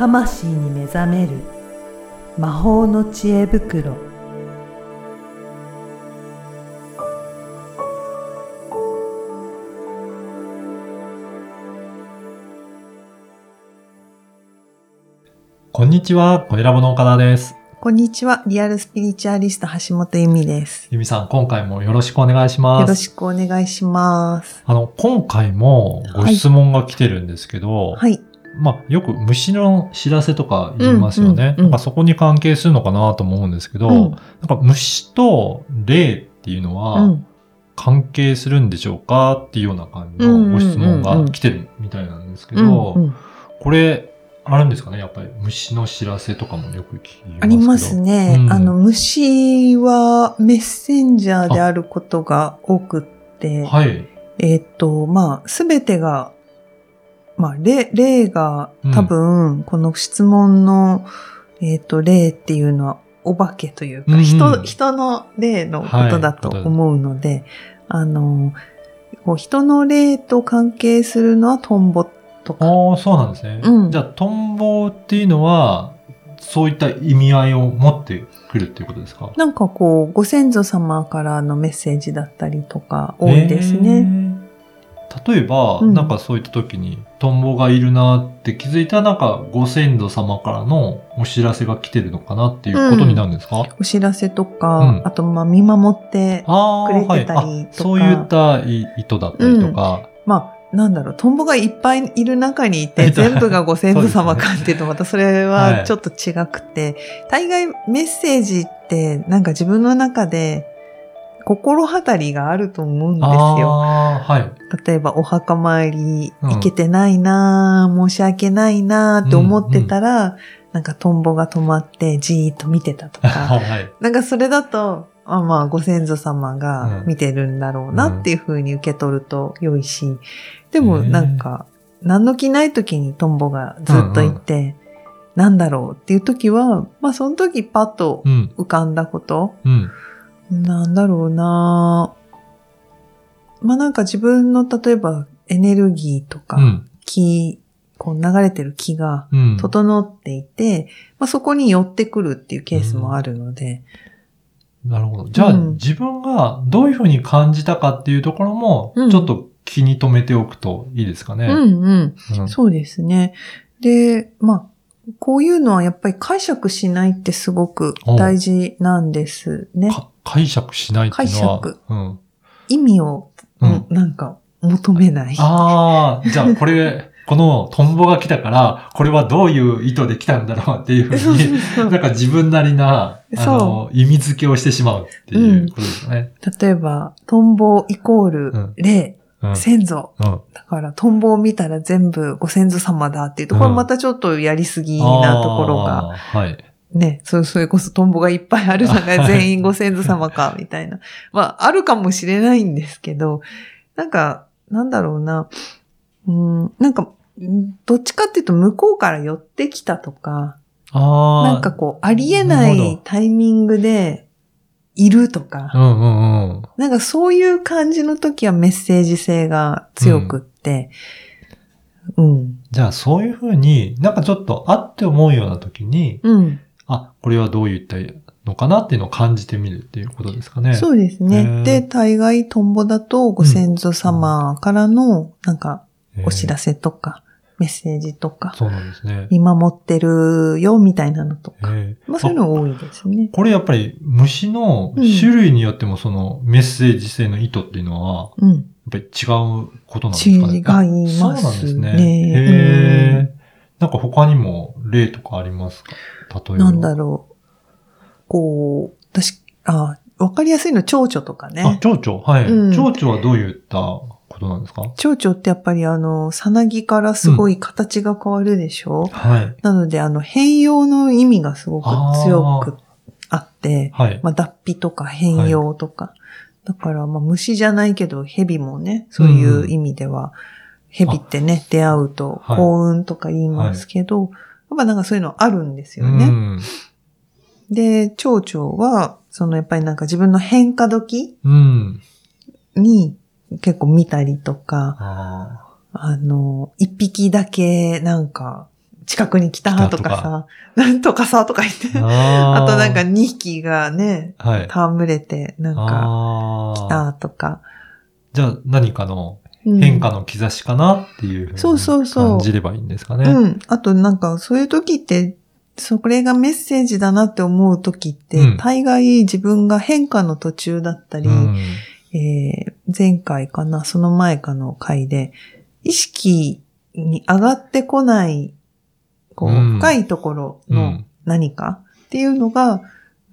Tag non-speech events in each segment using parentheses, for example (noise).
魂に目覚める魔法の知恵袋こんにちは、コエラボの岡田です。こんにちは。リアルスピリチュアリスト橋本由美です。ゆみさん、今回もよろしくお願いします。よろしくお願いします。あの、今回もご質問が来てるんですけど、はい。まあ、よく虫の知らせとか言いますよね。うんうんうんなんかそこに関係するのかなと思うんですけど、うんなんか虫と霊っていうのうはん。関係するんでしょうかっていうような感じのご質問が来てるみたいなんですけど、うんうんこれ、あるんですかね？やっぱり虫の知らせとかもよく聞きますけど。ありますね。うんあの、虫はメッセンジャーであることが多くって、はい。えっ、と、まあ、すべてが、まあ、霊、霊が多分、この質問の、えっ、と、霊っていうのは、お化けというか、うんうん人、人の霊のことだと思うので、あの、こう人の霊と関係するのはトンボとか、ああ、そうなんですね。うんじゃあ、トンボっていうのは、そういった意味合いを持ってくるっていうことですか？なんかこう、ご先祖様からのメッセージだったりとか、多いですね。ね。例えば、うん。なんかそういった時に、トンボがいるなって気づいたら、なんかご先祖様からのお知らせが来てるのかなっていうことになるんですか、お知らせとか、うん。あと、まあ、見守って、くれてたりはい。あとかそういった意図だったりとか。まあ、なんだろう、トンボがいっぱいいる中にいて、全部がご先祖様かっていうと、(laughs) またそれははい。ちょっと違くて、大概メッセージって、なんか自分の中で、心当たりがあると思うんですよ。はい。例えば、お墓参りうん行けてないなぁ、申し訳ないなぁって思ってたら、なんかトンボが止まってじーっと見てたとか、(laughs) はい。なんかそれだと、あまあ、ご先祖様が見てるんだろうなっていう風に受け取ると良いし、でもなんか、何の気ない時にトンボがずっといて、なんだろうっていう時は、まあその時パッとうん。浮かんだこと、うん。なんだろうなまあなんか自分の例えばエネルギーとかうん。気、こう流れてる気がうん。整っていて、まあそこに寄ってくるっていうケースもあるので、なるほど。じゃあ、うん自分がどういうふうに感じたかっていうところも、うんちょっと気に留めておくといいですかね。うんうん。うんそうですね。で、まあ、こういうのはやっぱり解釈しないってすごく大事なんですね。か解釈しないっていうのは。解釈うん。意味を、うんなんか求めない。ああ、じゃあこれ、(laughs) このトンボが来たから、これはどういう意図で来たんだろうっていうふそうに、なんか自分なりな、あの、意味付けをしてしまうっていうことですよね。例えば、トンボイコーうんル、霊、うん。先祖。うんだから、トンボを見たら全部ご先祖様だっていうと、これまたちょっとやりすぎなところが、はい。ね、そそれこそトンボがいっぱいあるのが全員ご先祖様か、(laughs) みたいな。まあ、あるかもしれないんですけど、なんか、なんだろうな。うん、なんか、んどっちかっていうと向こうから寄ってきたとか、ああ。なんかこう、ありえないタイミングでいるとか、うんうんうん。なんかそういう感じの時はメッセージ性が強くって、うん、じゃあそういうふうに、なんかちょっとあって思うような時に、うん、あ、これはどういったのかなっていうのを感じてみるっていうことですかね。そうですね。で、大概トンボだとご先祖様からの、なんか、お知らせ。せとか、メッセージとか、そうなんですね。見守ってるよ、みたいなのとか。ええまあそういうの多いですね。これやっぱり虫の種類によってもそのメッセージ性の意図っていうのは、うん。やっぱり違うことなんですかね？違いますあそうなんですね。ねへえ。なんか他にも例とかありますか？例えば。なんだろう。こう、私、あ、わかりやすいの蝶々とかあね、。蝶々？はい。うん蝶々はどういったことなんですか？蝶々ってやっぱりあの、さなぎからすごい形が変わるでしょ、はい。なのであの、変容の意味がすごく強くあって、はい。まあ、脱皮とか変容とか。だから、まあ、虫じゃないけど、蛇もね、そういう意味では、蛇ってね、出会うとはい幸運とか言いますけど、やっぱなんかそういうのあるんですよね。うん。で、蝶々は、そのやっぱりなんか自分の変化時うん。に結構見たりとか、ああの、一匹だけなんか近くに来たとかさ、なんとかさとか言って、ああとなんかー2匹がね、はい。戯れて、なんか来たとか。じゃあ何かのうん変化の兆しかなっていうふうにそうそうそう感じればいいんですかね。うん。あとなんかそういう時って、それがメッセージだなって思う時って、うん大概自分が変化の途中だったり、うんえー前回かな、その前かの回で、意識に上がってこない、こう、うん深いところのうん何かっていうのが、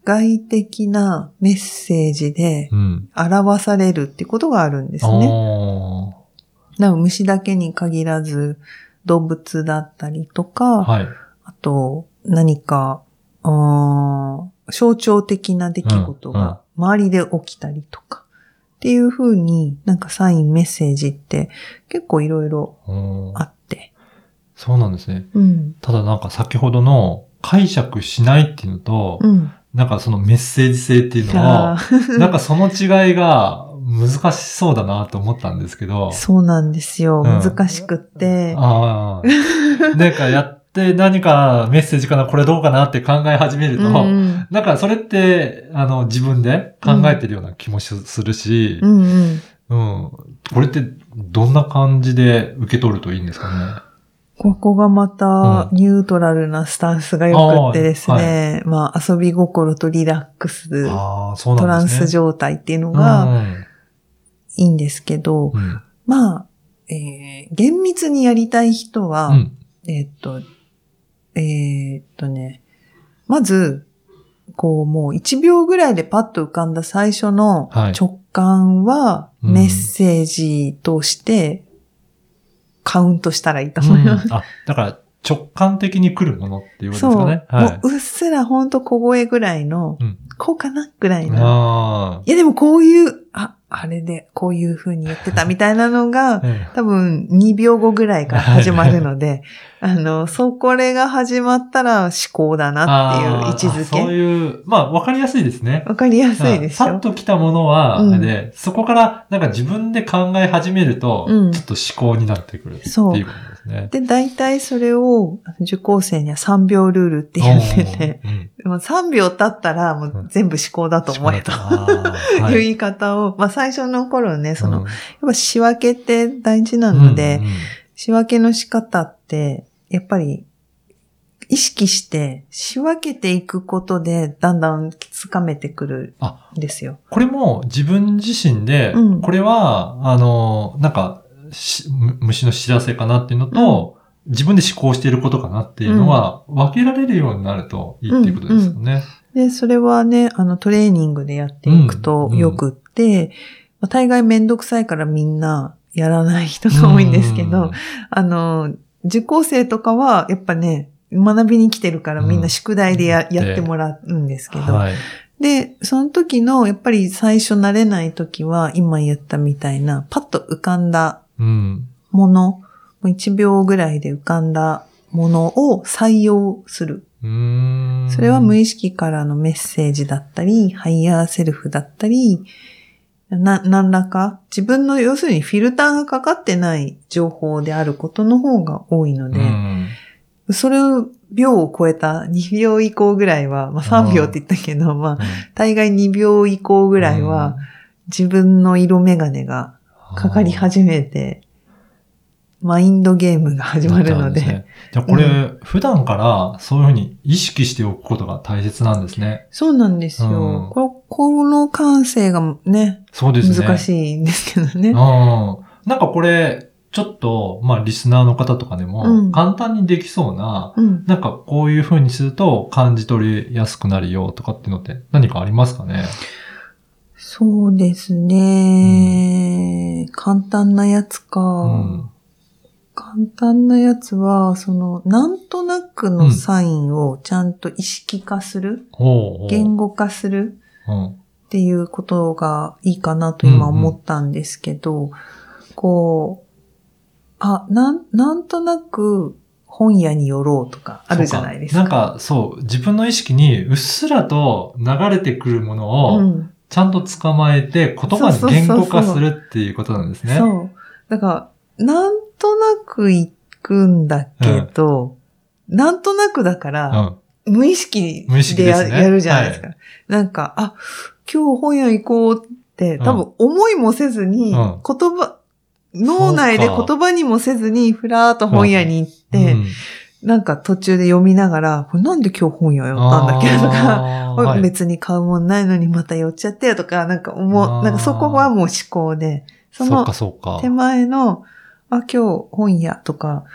外的なメッセージでうん。表されるってことがあるんですね。あだから虫だけに限らず、動物だったりとーか、はい。あと、何か、象徴的な出来事が周りで起きたりとか、っていう風になんかサイン、メッセージって結構いろいろうんあって。そうなんですね。うん。ただなんか先ほどの解釈しないっていうのと、うん。なんかそのメッセージ性っていうのあは、ーなんかその違いが難しそうだなと思ったんですけど、そうなんですよ。うん難しくって。ああ、なんかやって何かメッセージかな、これどうかなって考え始めると、うんなんかそれって、あの、自分で考えてるような気もしするし、うんうん。うん。これってどんな感じで受け取るといいんですかね？ここがまたうニュートラルなスタンスが良くってですね、まあ遊び心とリラックス、ああ、そうトラン。ス状態っていうのうがんいいんですけど、うんまあ、えー厳密にやりたい人は、うん。えーっと、えーっとね、まず、こうもう1秒ぐらいでパッと浮かんだ最初のはい直感はうんメッセージとしてカウントしたらいいと思います。あ、だから直感的に来るものっていうことそう。ですかね。はい。もううっすらほんと小声ぐらいの、うんこうかなぐらいの。あいやでもこういう、あ、あれでこういう風に言ってたみたいなのが (laughs) 多分2秒後ぐらいから始まるので、(laughs) あの、そうこれが始まったら思考だなっていう位置あーそうづけ。いう、まあ、わかりやすいですね。わかりやすいでしさっょと来たものは、うんで、そこからなんか自分で考え始めると、うんちょっと思考になってくるっていうことですね。で、大体それを受講生には3秒ルールって言ってて、うんでも3秒経ったらもう全部思考だと思えと。あーはい。(laughs) いう言い方を、まあ最初の頃ね、その、うん。やっぱ仕分けって大事なので、うんうん仕分けの仕方って、やっぱり、意識して仕分けていくことで、だんだんつかめてくるあんですよ。これも自分自身で、うん。これは、あの、なんか、虫の知らせかなっていうのと、自分で思考していることかなっていうのは、分けられるようになるといいっていうことですよね。で、それはね、あの、トレーニングでやっていくとうんよくって、まあ大概めんどくさいからみんなやらない人が多いんですけど、あの、受講生とかは、やっぱね、学びに来てるからみんな宿題でや,、うん。やって。もらうんですけど、はい。で、その時の、やっぱり最初慣れない時は、今言ったみたいな、パッと浮かんだうん。もの、もう1秒ぐらいで浮かんだものを採用する。それは無意識からのメッセージだったり、ハイヤーセルフだったり、な、何らか、自分の要するにフィルターがかかってない情報であることの方が多いので、うん。それを秒を超えた2秒以降ぐらいは、まあ3秒って言ったけど、まあ、大概2秒以降ぐらいは、自分の色眼鏡がかかり始めて、マインドゲームが始まるので、なっちゃうんすねじゃあこれ、普段からそういうふうに意識しておくことが大切なんですね。そうなんですよ。うんここの感性がね、そうですね。難しいんですけどね。うん。なんかこれ、ちょっと、まあ、リスナーの方とかでうも、ん簡単にできそうな、うん。なんかこういう風にすると感じ取りやすくなるよとかっていうのって何かありますかね？そうですね、簡単なやつか。うん。簡単なやつは、その、なんとなくのサインをちゃんと意識化する、ほうほう。言語化する？うん。っていうことがいいかなと今思ったんですけど、こう、あ、なん、なんとなく本屋に寄ろうとかあるじゃないですか。そうなんか、そう、自分の意識にうっすらと流れてくるものを、うん。ちゃんと捕まえて言葉に言語化するっていうことなんですね。そう。だから、なんとなく行くんだけど、なんとなくだかうら、ん。無意識でやねやるじゃないですか。なんか、あ、今日本屋行こうって、多分思いもせずに、うん言葉、脳内で言葉にもせずに、ふらーっと本屋に行って、うんなんか途中で読みながら、これなんで今日本屋寄ったんだっけ？とか、はい。別に買うもんないのにまた寄っちゃってよとか、なんか思う、なんかそこはもう思考で、その手。前の、あ、今日本屋とか、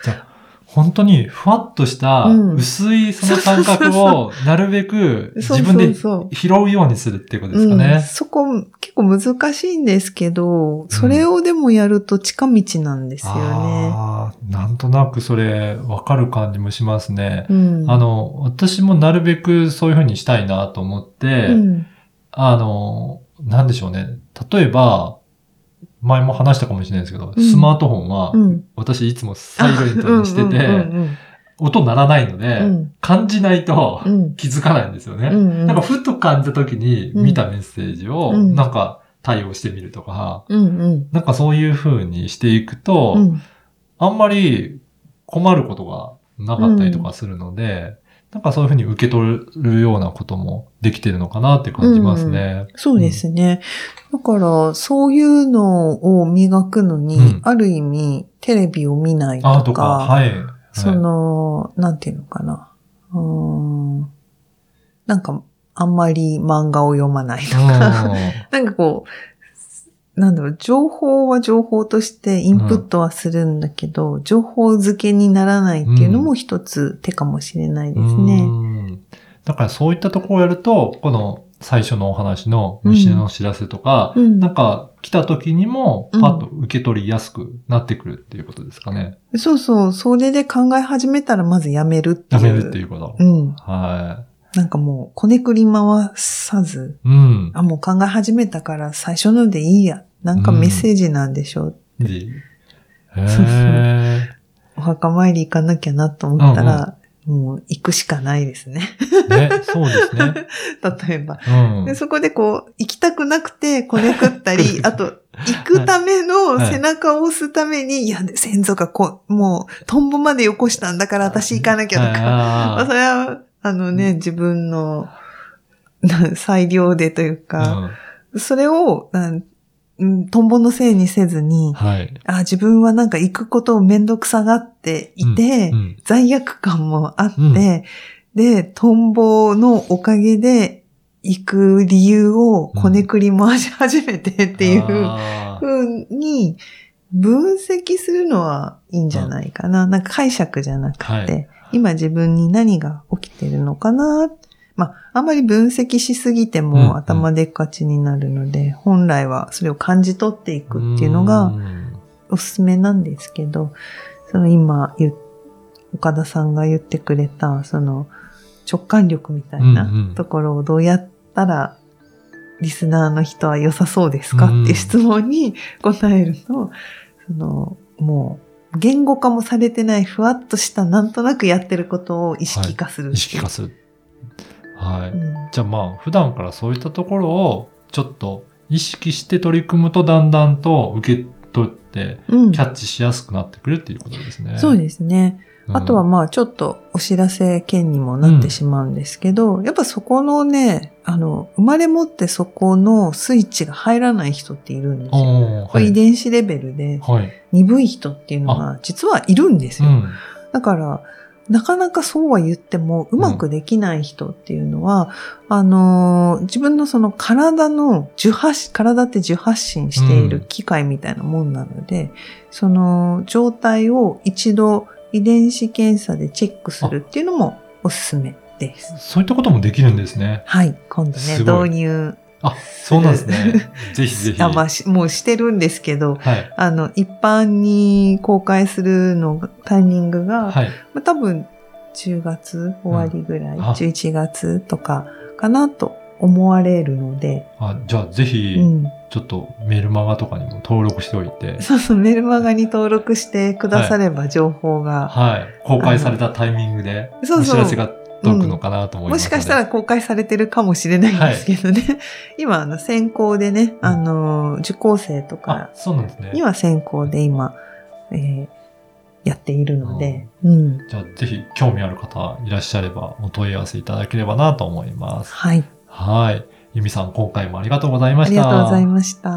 本当にふわっとしたうん。薄いその感覚をなるべく自分で拾うようにするっていうことですかうん、ね。そこ結構難しいんですけど、それをでもやると近道なんですよね。ああ、なんとなくそれわかる感じもしますね。うん、あの、私もなるべくそういうふうにしたいなと思って、うん、あの、なんでしょうね。例えば、前も話したかもしれないですけど、うん。スマートフォンは、うん。私いつもサイレントにしてうんて、うん音鳴らないので、うん。感じないとうん。気づかないんですよね。うんうん。なんかふと感じた時に見たメッセージを、うん。なんか対応してみるとか、うんうん。なんかそういう風にしていくと、うんあんまり困ることがなかったりとかするので、なんかそういう風に受け取るようなこともできてるのかなって感じますね。そうですね。だから、そういうのを磨くのに、うんある意味、テレビを見ないとか、とか、はい。はいその、なんていうのかな。うーん。なんか、あんまり漫画を読まないとか、(laughs) なんかこう、なんだろう、情報は情報としてインプットはするんだけど、情報付けにならないっていうのも一つ手かもしれないですうね。んだからそういったところをやると、この最初のお話の虫の知らせとか、うんなんか来た時にもうんパッと受け取りやすくなってくるっていうことですかね。そうそう、それで考え始めたらまずやめるっていう。やめるっていうこと。うん。はなんかもう、こねくり回さず、い。うん。あ、もう考え始めたから最初のでいいや。なんかメッセージなんでしょう。で (laughs) へそうそうえ。お墓参り行かなきゃなと思ったら、もう行くしかないですね。ね、そうですね。(laughs) 例えば。うんで。そこでこう、行きたくなくてこねくったり、(laughs) あと、行くためのはい背中を押すために、いや、先祖がこう、もう、トンボまでよこしたんだから私行かなきゃとか。まああそれは、あのね、自分の、な裁量でというーか、それを、うんトンボのせいにせずうんに、はい。あ自分はなんか行くことをめんどくさがっていて、うん罪悪感もあって、うん。で、トンボのおかげで行く理由をこねくり回し始めてっていうあー。風に分析するのはいいんじゃないかな。なんか解釈じゃなくて、はい今自分に何が起きてるのかな？まあ、あんまり分析しすぎてうんも頭でっかちになるので、本来はそれを感じ取っていくっていうのがうん。おすすめなんですけど、その今言っ岡田さんが言ってくれた、その直感力みたいなうんうん。ところをどうやったらリスナーの人は良さそうですか？っていう質問に答えると、そのもう言語化もされてないふわっとしたなんとなくやってることを意識化するっていう。意識化する。はい。うんじゃあまあ、普段からそういったところをちょっと意識して取り組むとだんだんと受け取ってうんキャッチしやすくなってくるっていうことですね。そうですね。うんあとはまあちょっとお知らせ件にもなってしまうんですけど、やっぱそこのね、あの、生まれ持ってそこのスイッチが入らない人っているんですよ。はい。伝子レベルではい。鈍い人っていうのが実はいるんですよ。うん。だから、なかなかそうは言ってもうまくできない人っていうのは、あのー自分のその体の受発、体って受発信している機械みたいなもんなので、その状態を一度遺伝子検査でチェックするっていうのもおすすめです。そういったこともできるんですね。はい、今度ね、導入。あ、そうなんですね。(laughs) ぜひぜひ。あまあしもうしてるんですけど、はい。あの、一般に公開するのが、タイミングが、はい。まあ、多分10月終わりぐらい、うんあ11月とかかなと思われるので、あじゃあぜひ、うん、ちょっとメールマガとかにも登録しておいて、そうそう、メルマガに登録してくだされば情報が、はい。公開されたタイミングで、そうそうお知らせが届くのかなと思いますので、もしかしたら公開されてるかもしれないんですけどね、(laughs) 今、あの、先行でね、あの、受講生とあか、そうなんですね。には先行で今、えーやっているので、うん。じゃあ、ぜひ興味ある方いらっしゃればお問い合わせいただければなと思います。はい。はい。由美さん、今回もありがとうございました。ありがとうございました。